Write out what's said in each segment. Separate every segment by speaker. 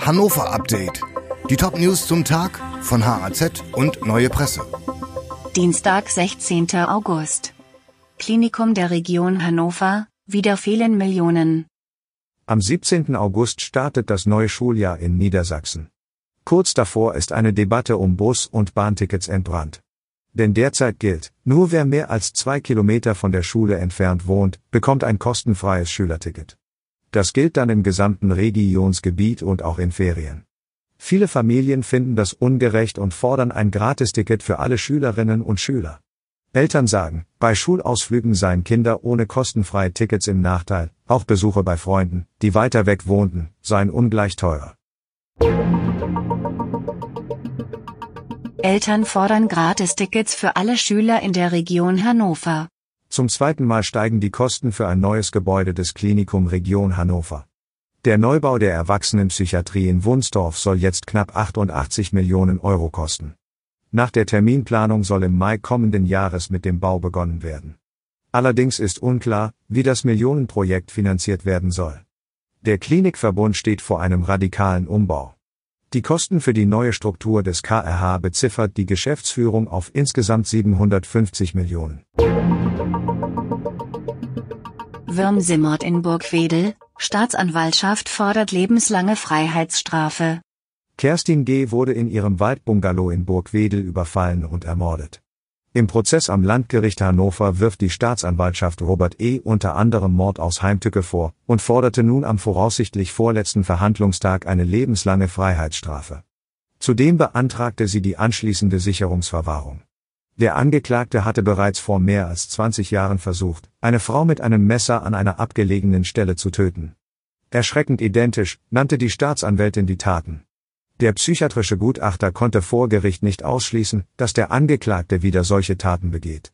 Speaker 1: Hannover Update. Die Top-News zum Tag von HAZ und Neue Presse.
Speaker 2: Dienstag, 16. August. Klinikum der Region Hannover, wieder fehlen Millionen.
Speaker 3: Am 17. August startet das neue Schuljahr in Niedersachsen. Kurz davor ist eine Debatte um Bus- und Bahntickets entbrannt. Denn derzeit gilt, nur wer mehr als zwei Kilometer von der Schule entfernt wohnt, bekommt ein kostenfreies Schülerticket. Das gilt dann im gesamten Regionsgebiet und auch in Ferien. Viele Familien finden das ungerecht und fordern ein Gratisticket für alle Schülerinnen und Schüler. Eltern sagen, bei Schulausflügen seien Kinder ohne kostenfreie Tickets im Nachteil, auch Besuche bei Freunden, die weiter weg wohnten, seien ungleich teurer.
Speaker 2: Eltern fordern Gratistickets für alle Schüler in der Region Hannover.
Speaker 3: Zum zweiten Mal steigen die Kosten für ein neues Gebäude des Klinikum Region Hannover. Der Neubau der Erwachsenenpsychiatrie in Wunsdorf soll jetzt knapp 88 Millionen Euro kosten. Nach der Terminplanung soll im Mai kommenden Jahres mit dem Bau begonnen werden. Allerdings ist unklar, wie das Millionenprojekt finanziert werden soll. Der Klinikverbund steht vor einem radikalen Umbau. Die Kosten für die neue Struktur des KRH beziffert die Geschäftsführung auf insgesamt 750 Millionen.
Speaker 2: Würmsemord in Burgwedel, Staatsanwaltschaft fordert lebenslange Freiheitsstrafe.
Speaker 3: Kerstin G. wurde in ihrem Waldbungalow in Burgwedel überfallen und ermordet. Im Prozess am Landgericht Hannover wirft die Staatsanwaltschaft Robert E. unter anderem Mord aus Heimtücke vor und forderte nun am voraussichtlich vorletzten Verhandlungstag eine lebenslange Freiheitsstrafe. Zudem beantragte sie die anschließende Sicherungsverwahrung. Der Angeklagte hatte bereits vor mehr als 20 Jahren versucht, eine Frau mit einem Messer an einer abgelegenen Stelle zu töten. Erschreckend identisch nannte die Staatsanwältin die Taten. Der psychiatrische Gutachter konnte vor Gericht nicht ausschließen, dass der Angeklagte wieder solche Taten begeht.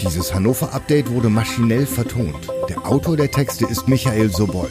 Speaker 1: Dieses Hannover-Update wurde maschinell vertont. Der Autor der Texte ist Michael Sobol.